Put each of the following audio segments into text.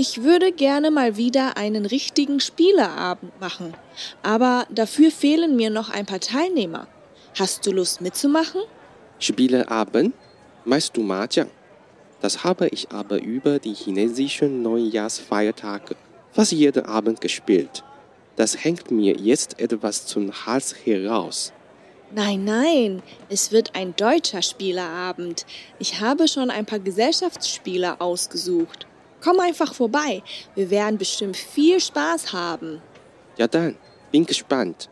Ich würde gerne mal wieder einen richtigen Spieleabend machen, aber dafür fehlen mir noch ein paar Teilnehmer. Hast du Lust mitzumachen? Spieleabend? Meinst du Mahjong? Das habe ich aber über die chinesischen Neujahrsfeiertage fast jeden Abend gespielt. Das hängt mir jetzt etwas zum Hals heraus. Nein, nein, es wird ein deutscher Spieleabend. Ich habe schon ein paar Gesellschaftsspiele ausgesucht. Komm einfach vorbei. Wir werden bestimmt viel Spaß haben. Ja dann, bin gespannt.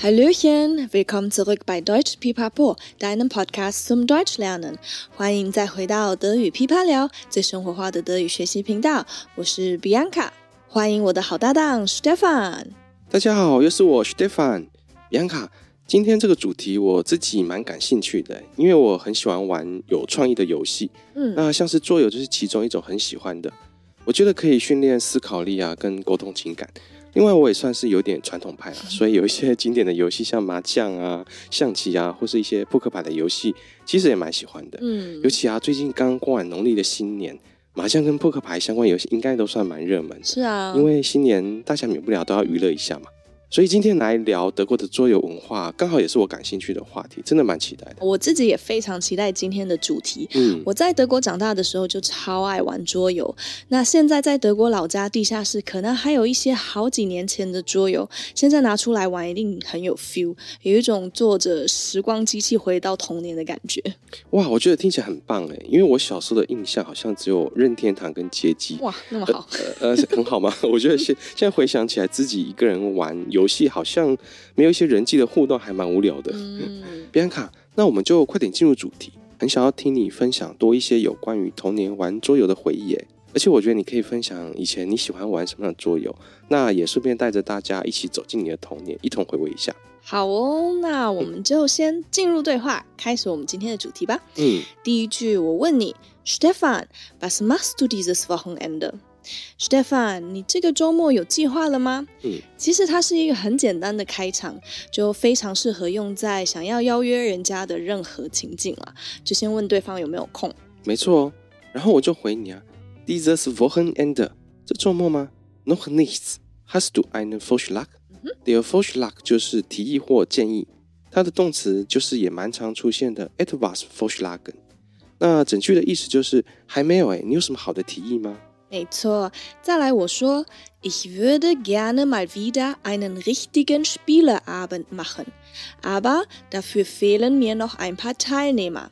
Hallöchen, willkommen zurück bei Deutsch Pipapo, deinem Podcast zum Deutschlernen。欢迎再回到德语噼啪聊，最生活化的德语学习频道。我是 Bianca，欢迎我的好搭档 Stefan。大家好，又是我 Stefan。Bianca， 今天这个主题我自己蛮感兴趣的，因为我很喜欢玩有创意的游戏。嗯，那像是桌游就是其中一种很喜欢的。我觉得可以训练思考力啊，跟沟通情感。另外，我也算是有点传统派啊，所以有一些经典的游戏，像麻将啊、象棋啊，或是一些扑克牌的游戏，其实也蛮喜欢的。嗯，尤其啊，最近刚过完农历的新年，麻将跟扑克牌相关游戏应该都算蛮热门。是啊，因为新年大家免不了都要娱乐一下嘛。所以今天来聊德国的桌游文化，刚好也是我感兴趣的话题，真的蛮期待的。我自己也非常期待今天的主题。嗯，我在德国长大的时候就超爱玩桌游。那现在在德国老家地下室，可能还有一些好几年前的桌游，现在拿出来玩一定很有 feel，有一种坐着时光机器回到童年的感觉。哇，我觉得听起来很棒哎，因为我小时候的印象好像只有任天堂跟街机。哇，那么好。呃，呃，很好吗？我觉得现现在回想起来，自己一个人玩游。游戏好像没有一些人际的互动，还蛮无聊的。嗯，比安卡，那我们就快点进入主题。很想要听你分享多一些有关于童年玩桌游的回忆，哎，而且我觉得你可以分享以前你喜欢玩什么样的桌游，那也顺便带着大家一起走进你的童年，一同回味一下。好哦，那我们就先进入对话，嗯、开始我们今天的主题吧。嗯，第一句我问你，Stefan，was machst du dieses Wochenende？Stefan，你这个周末有计划了吗？嗯，其实它是一个很简单的开场，就非常适合用在想要邀约人家的任何情境了。就先问对方有没有空。没错哦，然后我就回你啊，Dieses Wochenende，这周末吗？Noch nichts。Hast du einen Vorschlag？Der Vorschlag 就是提议或建议，它的动词就是也蛮常出现的，etwas vorschlagen。那整句的意思就是还没有哎，你有什么好的提议吗？没错，再来我说，Ich würde gerne mal wieder einen richtigen Spieleabend machen, aber dafür fehlen mir noch ein paar Teilnehmer。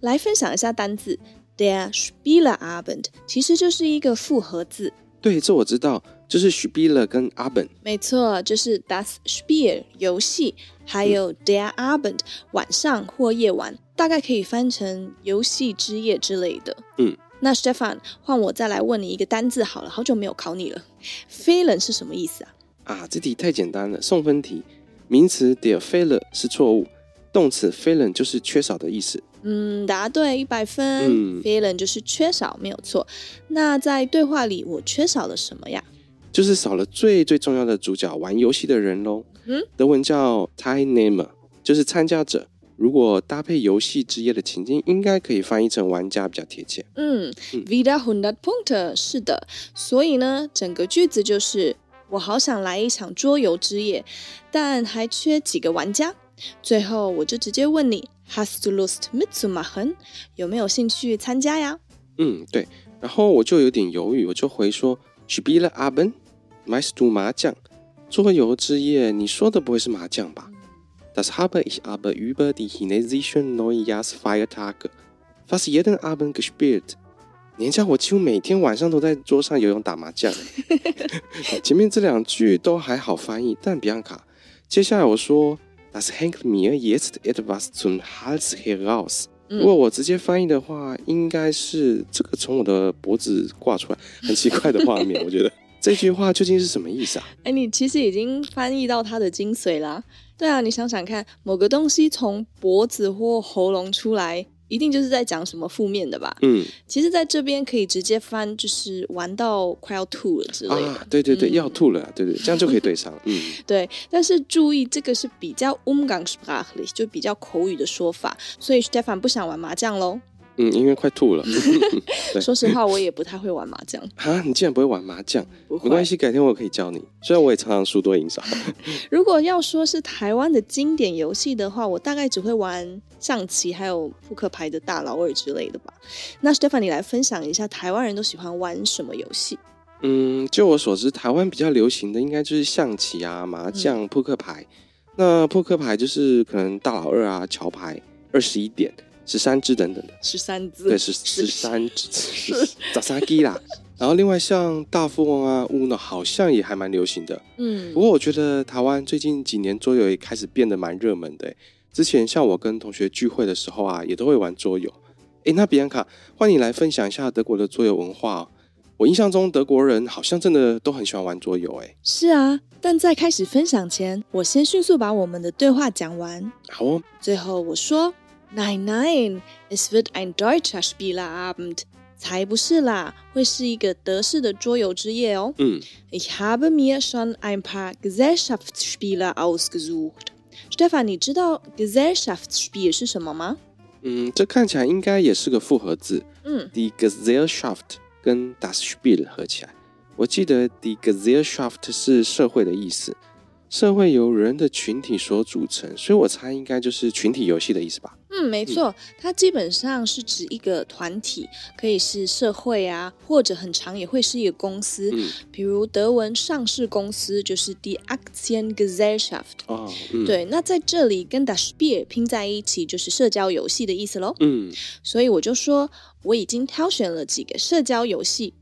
来分享一下单字，Der Spieleabend 其实就是一个复合字。对，这我知道，就是 Spiele 跟 Abend。没错，就是 Das Spiel 游戏，还有 Der Abend 晚上或夜晚，大概可以翻成游戏之夜之类的。嗯。 那 Stefan，换我再来问你一个单字好了，好久没有考你了。fehlen 是什么意思啊？啊，这题太简单了，送分题。名词 der Fehler 是错误，动词 fehlen 就是缺少的意思。嗯，答对一百分。嗯，fehlen 就是缺少，没有错。那在对话里，我缺少了什么呀？就是少了最最重要的主角，玩游戏的人喽。嗯，德文叫 Teilnehmer，就是参加者。如果搭配游戏之夜的情境，应该可以翻译成玩家比较贴切。嗯，wieder hundert Punkte，是的。所以呢，整个句子就是我好想来一场桌游之夜，但还缺几个玩家。最后我就直接问你，Hast du Lust mitzumachen？有没有兴趣参加呀？嗯，对。然后我就有点犹豫，我就回说，Spieleabend，meinst du 麻将？桌游之夜，你说的不会是麻将吧？Das habe ich aber über die chinesischen Neujahrsfeiertage fast jeden Abend gespielt。年假我几乎每天晚上都在桌上游泳打麻将。前面这两句都还好翻译，但比安卡，接下来我说，Das hängt mir jetzt etwas zum Hals heraus。如果我直接翻译的话，应该是这个从我的脖子挂出来，很奇怪的画面。我觉得这句话究竟是什么意思啊？哎，你其实已经翻译到它的精髓啦。对啊，你想想看，某个东西从脖子或喉咙出来。一定就是在讲什么负面的吧？嗯，其实在这边可以直接翻，就是玩到快要吐了之类的。啊，对对对，嗯、要吐了，对对，这样就可以对上。嗯，对。但是注意，这个是比较 umgangssprachlich，就比较口语的说法，所以 Stefan 不想玩麻将喽。嗯，因为快吐了。说实话，我也不太会玩麻将。啊，你竟然不会玩麻将？没关系，改天我可以教你。虽然我也常常输多赢少。如果要说是台湾的经典游戏的话，我大概只会玩象棋，还有扑克牌的大老二之类的吧。那 Stefan，你来分享一下，台湾人都喜欢玩什么游戏？嗯，就我所知，台湾比较流行的应该就是象棋啊、麻将、扑克牌。嗯、那扑克牌就是可能大老二啊、桥牌、二十一点。十三只等等的，十三只，对，十十三只，早三鸡啦？然后另外像大富翁啊、UNO 好像也还蛮流行的。嗯，不过我觉得台湾最近几年桌游也开始变得蛮热门的。之前像我跟同学聚会的时候啊，也都会玩桌游。哎，那比安卡，欢迎你来分享一下德国的桌游文化。我印象中德国人好像真的都很喜欢玩桌游。哎，是啊，但在开始分享前，我先迅速把我们的对话讲完。好哦，最后我说。Nein, nein, es wird ein deutscher Spieleabend. 才不是啦，会是一个德式的桌游之夜哦。嗯，Ich habe mir schon ein paar Gesellschaftsspiele ausgesucht. Stefan，你知道 Gesellschaftsspiel 是什么吗？嗯，这看起来应该也是个复合字。嗯，Die Gesellschaft 跟 Das Spiel 合起来，我记得 Die Gesellschaft 是社会的意思。 社会由人的群体所组成，所以我猜应该就是群体游戏的意思吧。嗯，没错，它基本上是指一个团体，可以是社会啊，或者很长也会是一个公司。嗯，比如德文上市公司就是 Die Aktiengesellschaft。哦，嗯，对，那在这里跟 Das Spiel 拼在一起就是社交游戏的意思喽。嗯，所以我就说我已经挑选了几个社交游戏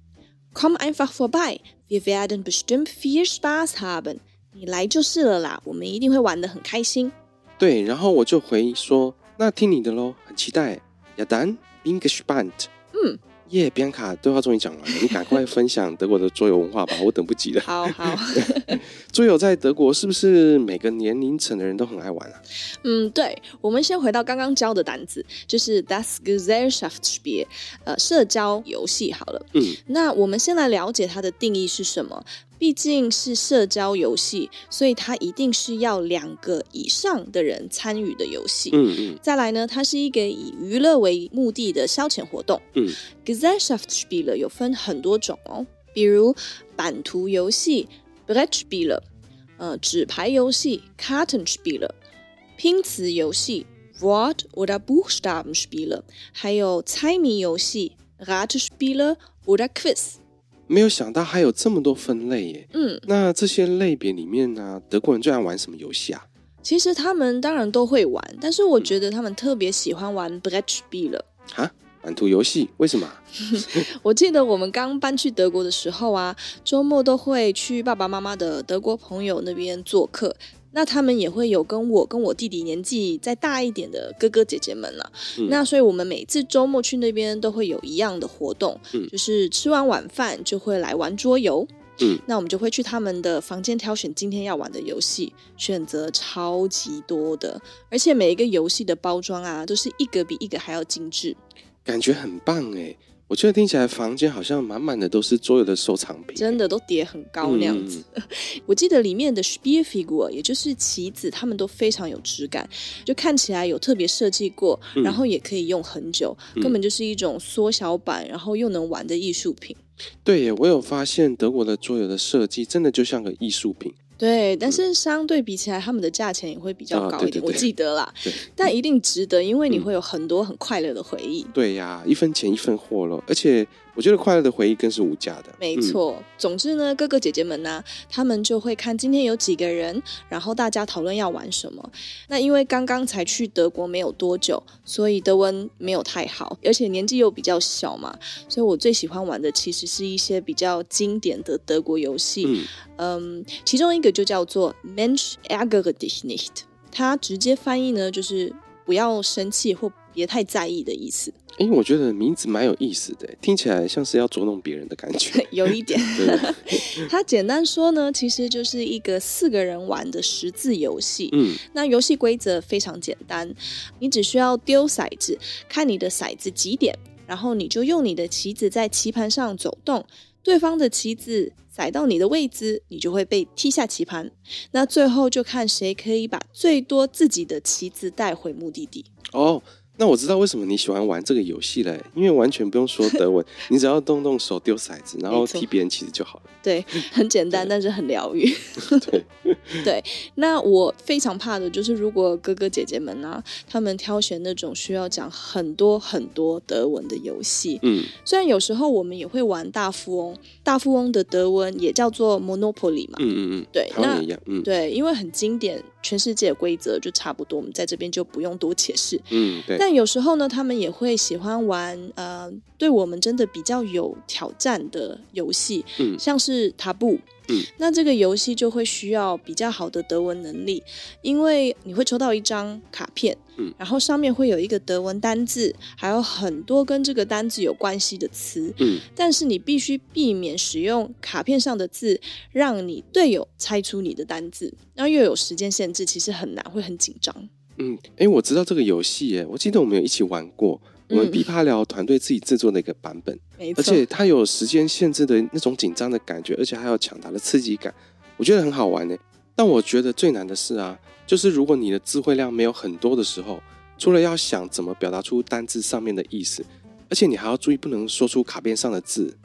，Komm einfach vorbei, wir werden bestimmt viel Spaß haben。你来就是了啦，我们一定会玩得很开心。对，然后我就回说，那听你的喽，很期待。Ja dann bin gespannt。嗯。耶，比安卡对话终于讲完了，你赶快分享德国的桌游文化吧，我等不及了。好好，桌游在德国是不是每个年龄层的人都很爱玩啊？嗯，对，我们先回到刚刚教的单词，就是 Das Gesellschaftsspiel，呃，社交游戏。好了，嗯，那我们先来了解它的定义是什么。毕竟是社交游戏，所以它一定是要两个以上的人参与的游戏。嗯嗯。再来呢，它是一个以娱乐为目的的消遣活动。嗯。Gesellschaftsspiele 有分很多种哦，比如版图游戏 Brettspiele，呃，纸牌游戏 Kartenspiele，拼词游戏 Wort oder Buchstabenspiele，还有猜谜游戏 Ratespiele oder Quiz。没有想到还有这么多分类耶。嗯，那这些类别里面呢、啊，德国人最爱玩什么游戏啊？其实他们当然都会玩，但是我觉得他们特别喜欢玩 Brettspiel 了。啊，版图游戏？为什么？我记得我们刚搬去德国的时候啊，周末都会去爸爸妈妈的德国朋友那边做客。那他们也会有跟我跟我弟弟年纪再大一点的哥哥姐姐们了、那所以我们每次周末去那边都会有一样的活动，嗯、就是吃完晚饭就会来玩桌游。嗯，那我们就会去他们的房间挑选今天要玩的游戏，选择超级多的，而且每一个游戏的包装啊，都是一个比一个还要精致，感觉很棒哎。我觉得听起来房间好像满满的都是桌游的收藏品，真的都叠很高那样子。嗯、我记得里面的 Spielfigur，也就是棋子，他们都非常有质感，就看起来有特别设计过，嗯、然后也可以用很久，嗯、根本就是一种缩小版，然后又能玩的艺术品。对耶，我有发现德国的桌游的设计真的就像个艺术品。对，但是相对比起来，他们的价钱也会比较高一点。哦、对对对，我记得啦，但一定值得，因为你会有很多很快乐的回忆。对呀，一分钱一分货了，而且。我觉得快乐的回忆更是无价的。没错，嗯、总之呢，哥哥姐姐们呢、啊，他们就会看今天有几个人，然后大家讨论要玩什么。那因为刚刚才去德国没有多久，所以德文没有太好，而且年纪又比较小嘛，所以我最喜欢玩的其实是一些比较经典的德国游戏。嗯，嗯，其中一个就叫做 Mensch ärgere dich nicht，它直接翻译呢就是不要生气或。别太在意的意思。哎，我觉得名字蛮有意思的，听起来像是要捉弄别人的感觉。有一点。他简单说呢，其实就是一个四个人玩的十字游戏。嗯，那游戏规则非常简单，你只需要丢骰子，看你的骰子几点，然后你就用你的棋子在棋盘上走动，对方的棋子骰到你的位置，你就会被踢下棋盘。那最后就看谁可以把最多自己的棋子带回目的地。哦。那我知道为什么你喜欢玩这个游戏嘞，因为完全不用说德文，你只要动动手丢骰子，然后踢别人棋子就好了。对，很简单，但是很疗愈。对对，那我非常怕的就是，如果哥哥姐姐们呢、啊，他们挑选那种需要讲很多很多德文的游戏，嗯，虽然有时候我们也会玩大富翁，大富翁的德文也叫做 Monopoly 嘛，嗯嗯嗯，对，那对，因为很经典。全世界的规则就差不多，我们在这边就不用多解释。嗯，对。但有时候呢，他们也会喜欢玩呃，对我们真的比较有挑战的游戏，嗯，像是塔布。嗯，那这个游戏就会需要比较好的德文能力，因为你会抽到一张卡片，嗯，然后上面会有一个德文单字，还有很多跟这个单字有关系的词，嗯，但是你必须避免使用卡片上的字，让你队友猜出你的单字，然后又有时间限制，其实很难，会很紧张。嗯，哎，我知道这个游戏，哎，我记得我们有一起玩过。我们琵琶聊团队自己制作的一个版本，嗯、而且它有时间限制的那种紧张的感觉，而且还有抢答的刺激感，我觉得很好玩呢。但我觉得最难的是啊，就是如果你的词汇量没有很多的时候，除了要想怎么表达出单字上面的意思，而且你还要注意不能说出卡片上的字。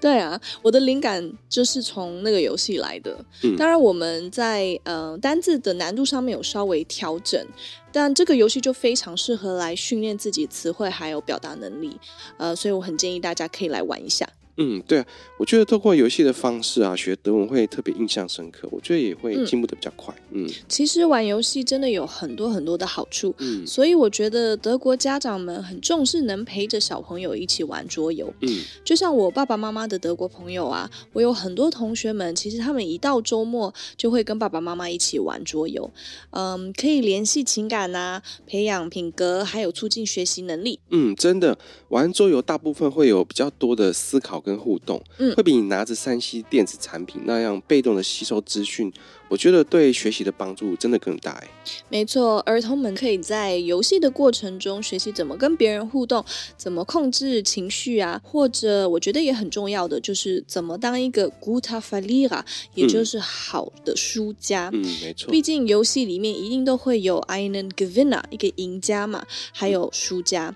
对啊，我的灵感就是从那个游戏来的。嗯、当然，我们在呃单字的难度上面有稍微调整，但这个游戏就非常适合来训练自己词汇还有表达能力。呃，所以我很建议大家可以来玩一下。嗯，对啊，我觉得透过游戏的方式啊，学德文会特别印象深刻。我觉得也会进步的比较快。嗯，嗯，其实玩游戏真的有很多很多的好处。嗯，所以我觉得德国家长们很重视能陪着小朋友一起玩桌游。嗯，就像我爸爸妈妈的德国朋友啊，我有很多同学们，其实他们一到周末就会跟爸爸妈妈一起玩桌游。嗯，可以联系情感啊，培养品格，还有促进学习能力。嗯，真的玩桌游大部分会有比较多的思考跟互动，嗯，会比你拿着三 C 电子产品那样被动的吸收资讯，我觉得对学习的帮助真的更大哎。没错，儿童们可以在游戏的过程中学习怎么跟别人互动，怎么控制情绪啊，或者我觉得也很重要的就是怎么当一个 guter Verlierer，也就是好的输家。嗯，没错，毕竟游戏里面一定都会有 einen Gewinner，一个赢家嘛，还有输家。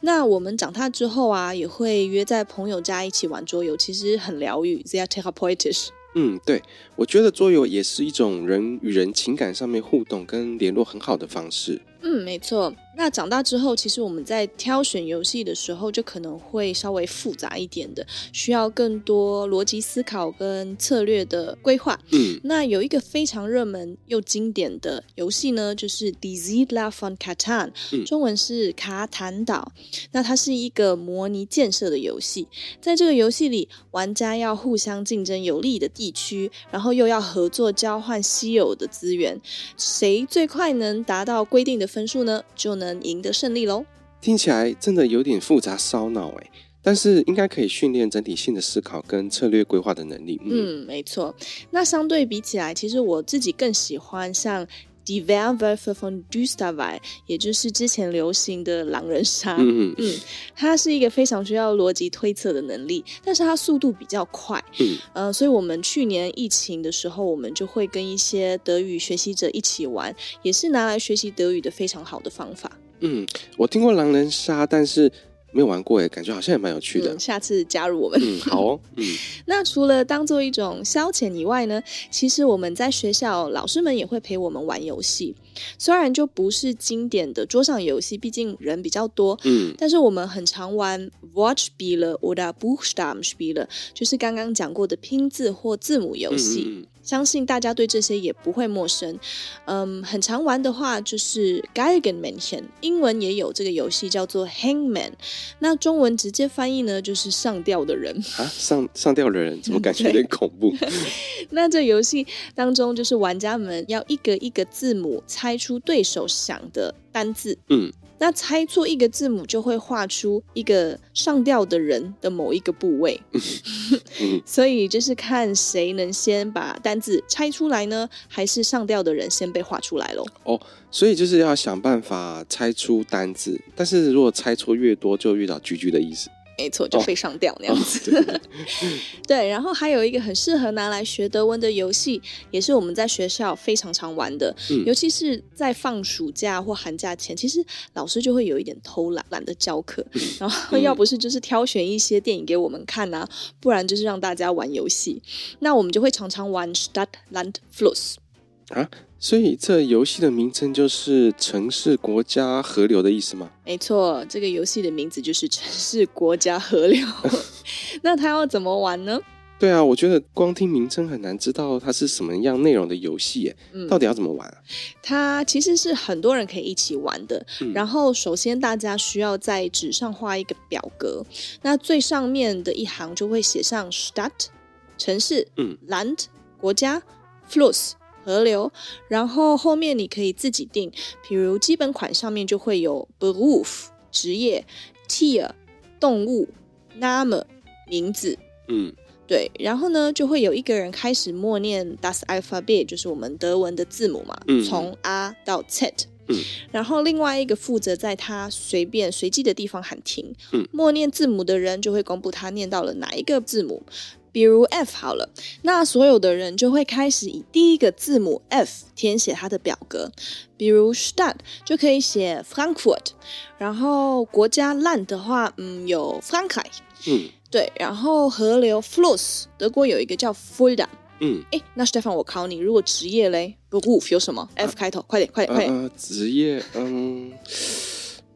那我们长大之后啊，也会约在朋友家一起玩桌游，其实很疗愈。They are therapeutisch。嗯，对，我觉得桌游也是一种人与人情感上面互动跟联络很好的方式。嗯，没错。那长大之后，其实我们在挑选游戏的时候，就可能会稍微复杂一点的，需要更多逻辑思考跟策略的规划。嗯，那有一个非常热门又经典的游戏呢，就是 Die Siedler von Catan，中文是卡坦岛。那它是一个模拟建设的游戏，在这个游戏里，玩家要互相竞争有利的地区，然后又要合作交换稀有的资源，谁最快能达到规定的分数呢，就能能赢得胜利喽！听起来真的有点复杂烧脑哎，但是应该可以训练整体性的思考跟策略规划的能力。嗯，嗯没错。那相对比起来，其实我自己更喜欢像 Die Werwölfe von Düsterwald，也就是之前流行的狼人杀。嗯嗯嗯，它是一个非常需要逻辑推测的能力，但是它速度比较快。嗯，呃，所以我们去年疫情的时候，我们就会跟一些德语学习者一起玩，也是拿来学习德语的非常好的方法。嗯，我听过狼人杀，但是没有玩过诶，感觉好像也蛮有趣的。嗯，下次加入我们。嗯，好哦。嗯，那除了当做一种消遣以外呢，其实我们在学校老师们也会陪我们玩游戏。虽然就不是经典的桌上游戏，毕竟人比较多。嗯，但是我们很常玩 Wortspiele oder Buchstabenspiele，就是刚刚讲过的拼字或字母游戏。相信大家对这些也不会陌生，嗯，很常玩的话就是 Geigenmännchen，英文也有这个游戏叫做 Hangman，那中文直接翻译呢就是上吊的人啊，上上吊的人怎么感觉有点恐怖？那这游戏当中就是玩家们要一个一个字母猜出对手想的单字，嗯。那猜错一个字母就会画出一个上吊的人的某一个部位，所以就是看谁能先把单字猜出来呢，还是上吊的人先被画出来喽？哦，所以就是要想办法猜出单字，但是如果猜错越多，就越到 GG 的意思。没错，就被上吊那样子。哦、对，然后还有一个很适合拿来学德文的游戏，也是我们在学校非常常玩的。嗯、尤其是在放暑假或寒假前，其实老师就会有一点偷懒，懒得教课。嗯、然后要不是就是挑选一些电影给我们看啊，不然就是让大家玩游戏。那我们就会常常玩 Stadt Land Fluss 啊。所以这游戏的名称就是城市、国家、河流的意思吗？没错，这个游戏的名字就是城市、国家、河流。那它要怎么玩呢？对啊，我觉得光听名称很难知道它是什么样内容的游戏耶。嗯，到底要怎么玩啊？它其实是很多人可以一起玩的。嗯，然后首先大家需要在纸上画一个表格，那最上面的一行就会写上 Stadt 城市，嗯，Land 国家，Fluss 河流，然后后面你可以自己定，比如基本款上面就会有 Beruf 职业，Tier 动物，Name 名字，嗯，对，然后呢就会有一个人开始默念 Das Alphabet，就是我们德文的字母嘛，嗯，从 A 到 Z，嗯，然后另外一个负责在他随便随机的地方喊停，嗯，默念字母的人就会公布他念到了哪一个字母。比如 F 好了，那所有的人就会开始以第一个字母 F 填写他的表格。比如 Stadt 就可以写 Frankfurt，然后国家 Land 的话，嗯，有 Frankreich，嗯，对，然后河流 Fluss，德国有一个叫 Fulda，嗯，哎，那 Stefan 我考你，如果职业嘞，Beruf 有什么、啊、F 开头？快点，快点，快点！呃，职业，嗯。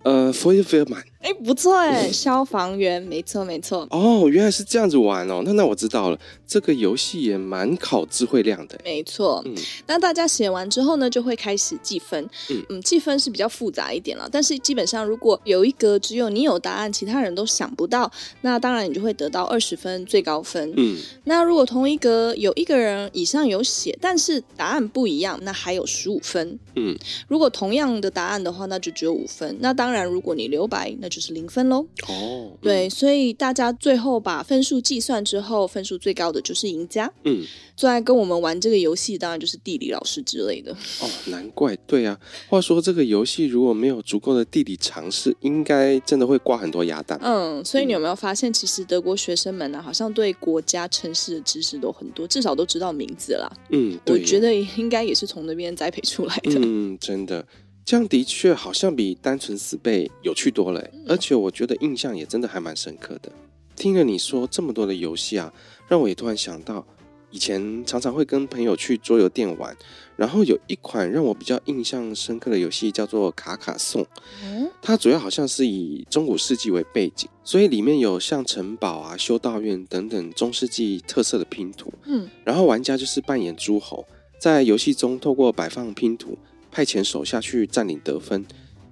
呃，Feuerwehrmann，哎，不错哎，消防员，没错没错。哦，原来是这样子玩哦，那那我知道了，这个游戏也蛮考智慧量的。没错，嗯，那大家写完之后呢，就会开始计分。嗯嗯，计分是比较复杂一点了，但是基本上如果有一格只有你有答案，其他人都想不到，那当然你就会得到二十分最高分。嗯，那如果同一格有一个人以上有写，但是答案不一样，那还有十五分。嗯，如果同样的答案的话，那就只有五分。那当当然，如果你留白，那就是零分喽。哦，嗯、对，所以大家最后把分数计算之后，分数最高的就是赢家。嗯，最爱跟我们玩这个游戏，当然就是地理老师之类的。哦，难怪，对啊。话说这个游戏如果没有足够的地理常识，应该真的会挂很多鸭蛋。嗯，所以你有没有发现，其实德国学生们呢、啊，好像对国家、城市的知识都很多，至少都知道名字啦。嗯，我觉得应该也是从那边栽培出来的。嗯，真的。这样的确好像比单纯死背有趣多了，而且我觉得印象也真的还蛮深刻的。听了你说这么多的游戏啊，让我也突然想到，以前常常会跟朋友去桌游店玩，然后有一款让我比较印象深刻的游戏叫做卡卡颂。它主要好像是以中古世纪为背景，所以里面有像城堡啊、修道院等等中世纪特色的拼图。嗯，然后玩家就是扮演诸侯，在游戏中透过摆放拼图。派遣手下去占领得分，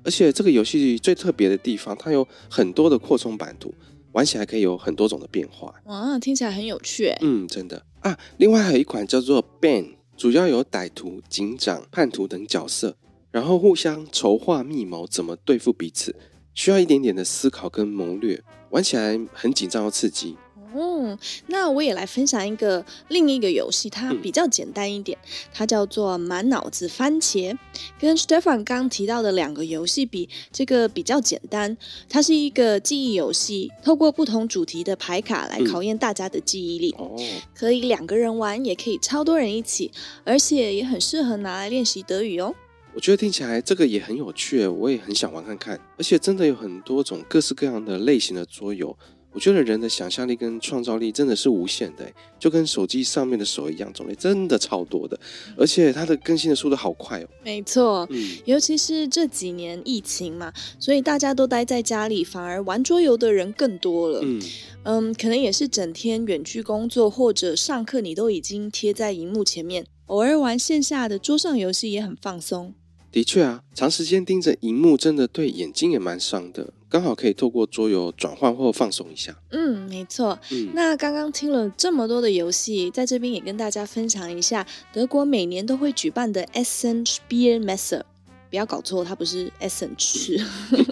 而且这个游戏最特别的地方，它有很多的扩充版图，玩起来可以有很多种的变化。哇，听起来很有趣。嗯，真的啊。另外还有一款叫做 Bane，主要有歹徒、警长、叛徒等角色，然后互相筹划密谋，怎么对付彼此，需要一点点的思考跟谋略，玩起来很紧张又刺激。嗯，那我也来分享一个另一个游戏，它比较简单一点，它叫做满脑子番茄。跟 Stefan 刚提到的两个游戏比，这个比较简单。它是一个记忆游戏，透过不同主题的牌卡来考验大家的记忆力。哦，可以两个人玩，也可以超多人一起，而且也很适合拿来练习德语哦。我觉得听起来这个也很有趣，我也很想玩看看。而且真的有很多种各式各样的类型的桌游。我觉得人的想象力跟创造力真的是无限的，就跟手机上面的手一样，种类真的超多的，而且它的更新的速度好快哦。没错，嗯，尤其是这几年疫情嘛，所以大家都待在家里，反而玩桌游的人更多了。嗯嗯，可能也是整天远距工作或者上课，你都已经贴在荧幕前面，偶尔玩线下的桌上游戏也很放松。的确啊，长时间盯着荧幕，真的对眼睛也蛮伤的。刚好可以透过桌游转换或放松一下。嗯，没错。嗯，那刚刚听了这么多的游戏，在这边也跟大家分享一下德国每年都会举办的 Essen Spielmesse。不要搞错，它不是 Essen 吃。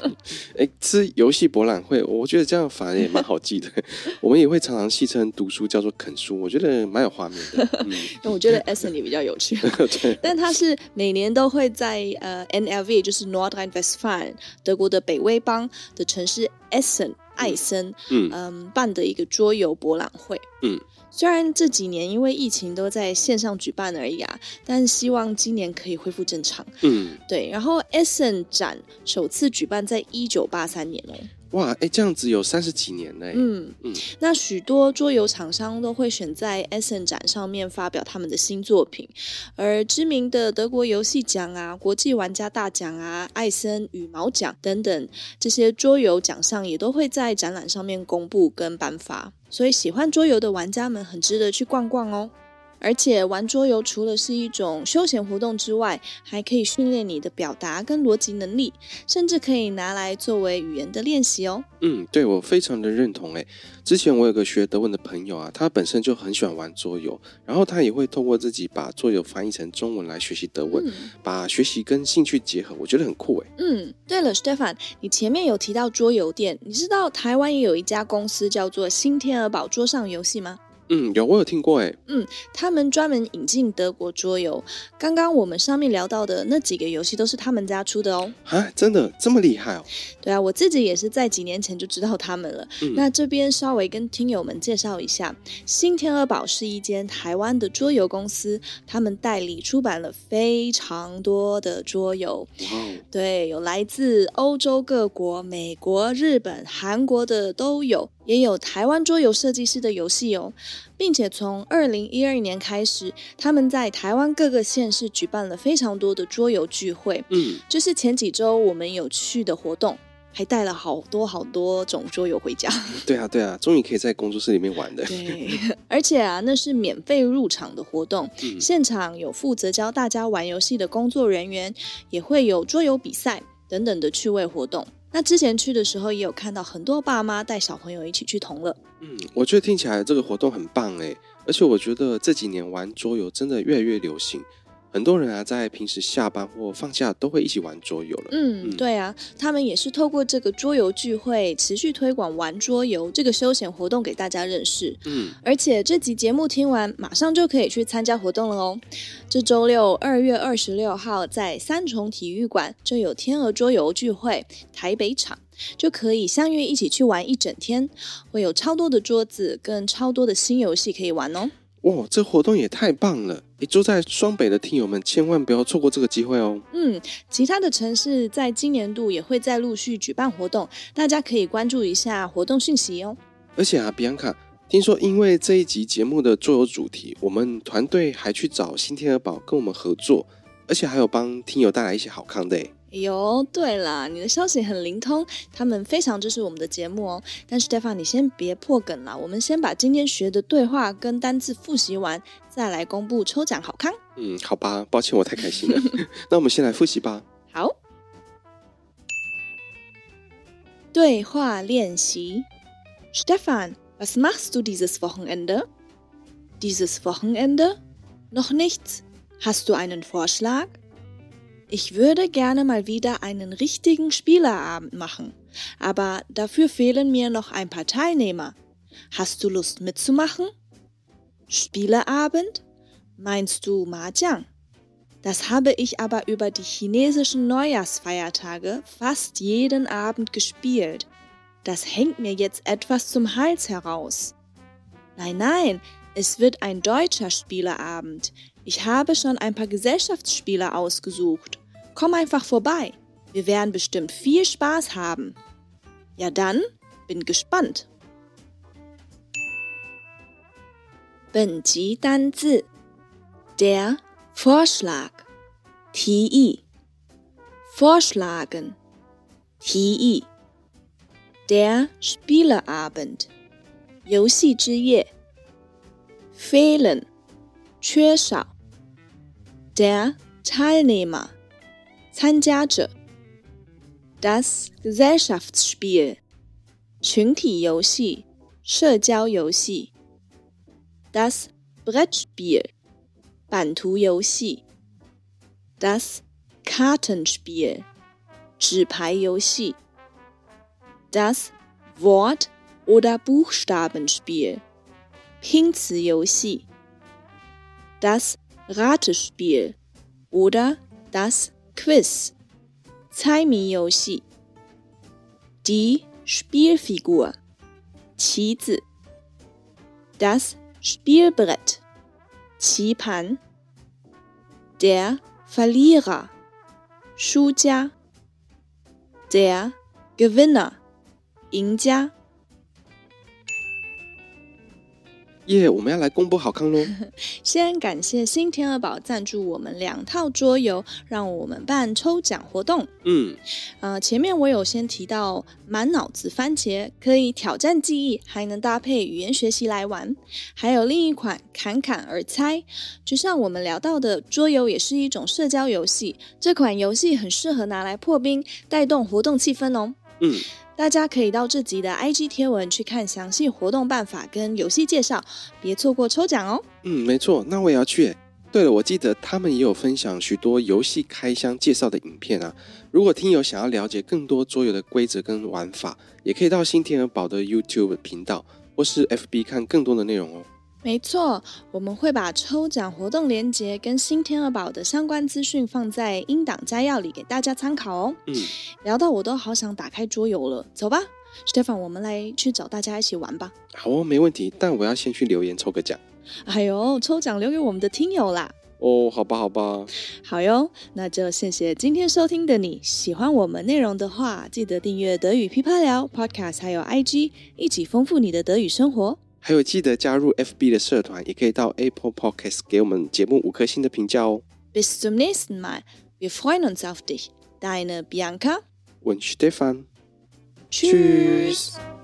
哎，吃游戏博览会，我觉得这样反而也蛮好记的。我们也会常常戏称读书叫做啃书，我觉得蛮有画面的。嗯，我觉得 Essen 也比较有趣。对，但它是每年都会在呃 NLV，就是 Nordrhein-Westfalen 德国的北威邦的城市 Essen 艾森，嗯，嗯办的一个桌游博览会。嗯。虽然这几年因为疫情都在线上举办而已啊，但希望今年可以恢复正常。嗯，对。然后 Essen 展首次举办在一九八三年哦。哇，哎，这样子有三十几年嘞。嗯嗯，那许多桌游厂商都会选在 Essen 展上面发表他们的新作品，而知名的德国游戏奖啊、国际玩家大奖啊、艾森羽毛奖等等这些桌游奖项也都会在展览上面公布跟颁发，所以喜欢桌游的玩家们很值得去逛逛哦。而且玩桌游除了是一种休闲活动之外，还可以训练你的表达跟逻辑能力，甚至可以拿来作为语言的练习哦。嗯，对，我非常的认同诶。之前我有个学德文的朋友啊，他本身就很喜欢玩桌游，然后他也会透过自己把桌游翻译成中文来学习德文，嗯、把学习跟兴趣结合，我觉得很酷诶。嗯，对了，Stefan，你前面有提到桌游店，你知道台湾也有一家公司叫做新天鹅堡桌上游戏吗？嗯，有我有听过哎。嗯，他们专门引进德国桌游。刚刚我们上面聊到的那几个游戏都是他们家出的哦。啊，真的这么厉害哦？对啊，我自己也是在几年前就知道他们了。嗯，那这边稍微跟听友们介绍一下，新天鹅堡是一间台湾的桌游公司，他们代理出版了非常多的桌游。哇哦。对，有来自欧洲各国、美国、日本、韩国的都有。也有台湾桌游设计师的游戏哦，并且从二零一二年开始，他们在台湾各个县市举办了非常多的桌游聚会。嗯，就是前几周我们有去的活动，还带了好多好多种桌游回家。对啊，对啊，终于可以在工作室里面玩的。对，而且啊，那是免费入场的活动，嗯，现场有负责教大家玩游戏的工作人员，也会有桌游比赛等等的趣味活动。那之前去的时候，也有看到很多爸妈带小朋友一起去同乐。嗯，我觉得听起来这个活动很棒哎，而且我觉得这几年玩桌游真的越来越流行。很多人啊，在平时下班或放假都会一起玩桌游了。嗯，对啊，他们也是透过这个桌游聚会，持续推广玩桌游这个休闲活动给大家认识。嗯，而且这集节目听完，马上就可以去参加活动了哦。这周六二月二十六号，在三重体育馆就有天鹅桌游聚会台北场，就可以相约一起去玩一整天，会有超多的桌子跟超多的新游戏可以玩哦。哇，这活动也太棒了！你住在双北的听友们，千万不要错过这个机会哦。嗯，其他的城市在今年度也会再陆续举办活动，大家可以关注一下活动讯息哦。而且啊，比安卡，听说因为这一集节目的桌游主题，我们团队还去找新天鹅堡跟我们合作，而且还有帮听友带来一些好康的。哟，对了，你的消息很灵通，他们非常支持我们的节目哦。但是 Stefan，你先别破梗了，我们先把今天学的对话跟单字复习完，再来公布抽奖好康。嗯，好吧，抱歉，我太开心了。那我们先来复习吧。好，对话练习。Stefan，was machst du dieses Wochenende？Dieses Wochenende？Noch nichts？Hast du einen Vorschlag？Ich würde gerne mal wieder einen richtigen Spielerabend machen, aber dafür fehlen mir noch ein paar Teilnehmer. Hast du Lust mitzumachen? Spieleabend? Meinst du Mahjong? Das habe ich aber über die chinesischen Neujahrsfeiertage fast jeden Abend gespielt. Das hängt mir jetzt etwas zum Hals heraus. Nein, nein, es wird ein deutscher Spieleabend. Ich habe schon ein paar Gesellschaftsspiele ausgesucht. Komm einfach vorbei. Wir werden bestimmt viel Spaß haben. Ja dann, bin gespannt. 本集单字 der Vorschlag 提议 Vorschlagen 提议 der Spieleabend 游戏之夜 fehlen 缺少 der Teilnehmer 参加者，das Gesellschaftsspiel，群体游戏、社交游戏，das Brettspiel，版图游戏，das Kartenspiel，纸牌游戏。Das Wort oder Buchstabenspiel，拼词游戏。Das Ratespiel oder das Quiz，猜谜游戏。Die Spielfigur，棋子。Das Spielbrett，棋盘。Der Verlierer，输家。Der Gewinner，赢家。 耶！Yeah, 我们要来公布好康喽！先感谢新天鹅堡赞助我们两套桌游，让我们办抽奖活动。嗯，呃，前面我有先提到满脑子番茄，可以挑战记忆，还能搭配语言学习来玩。还有另一款侃侃而猜，就像我们聊到的桌游，也是一种社交游戏。这款游戏很适合拿来破冰，带动活动气氛哦。嗯。大家可以到这集的 IG 贴文去看详细活动办法跟游戏介绍，别错过抽奖哦。嗯，没错，那我也要去。对了，我记得他们也有分享许多游戏开箱介绍的影片啊。如果听友想要了解更多桌游的规则跟玩法，也可以到新天鹅堡的 YouTube 频道或是 FB 看更多的内容哦。没错，我们会把抽奖活动链接跟新天鹅堡的相关资讯放在音档摘要里给大家参考哦。嗯，聊到我都好想打开桌游了，走吧，Stefan，我们来去找大家一起玩吧。好哦，没问题，但我要先去留言抽个奖。哎呦，抽奖留给我们的听友啦。哦，好吧，好吧。好哟，那就谢谢今天收听的你。喜欢我们内容的话，记得订阅德语噼啪聊 Podcast，还有 IG，一起丰富你的德语生活。还有记得加入 FB 的社团，也可以到 Apple Podcast 给我们节目五颗星的评价哦。Bis zum nächsten Mal. Wir freuen uns auf dich. Deine Bianca und Stefan. Tschüss. Tschüss.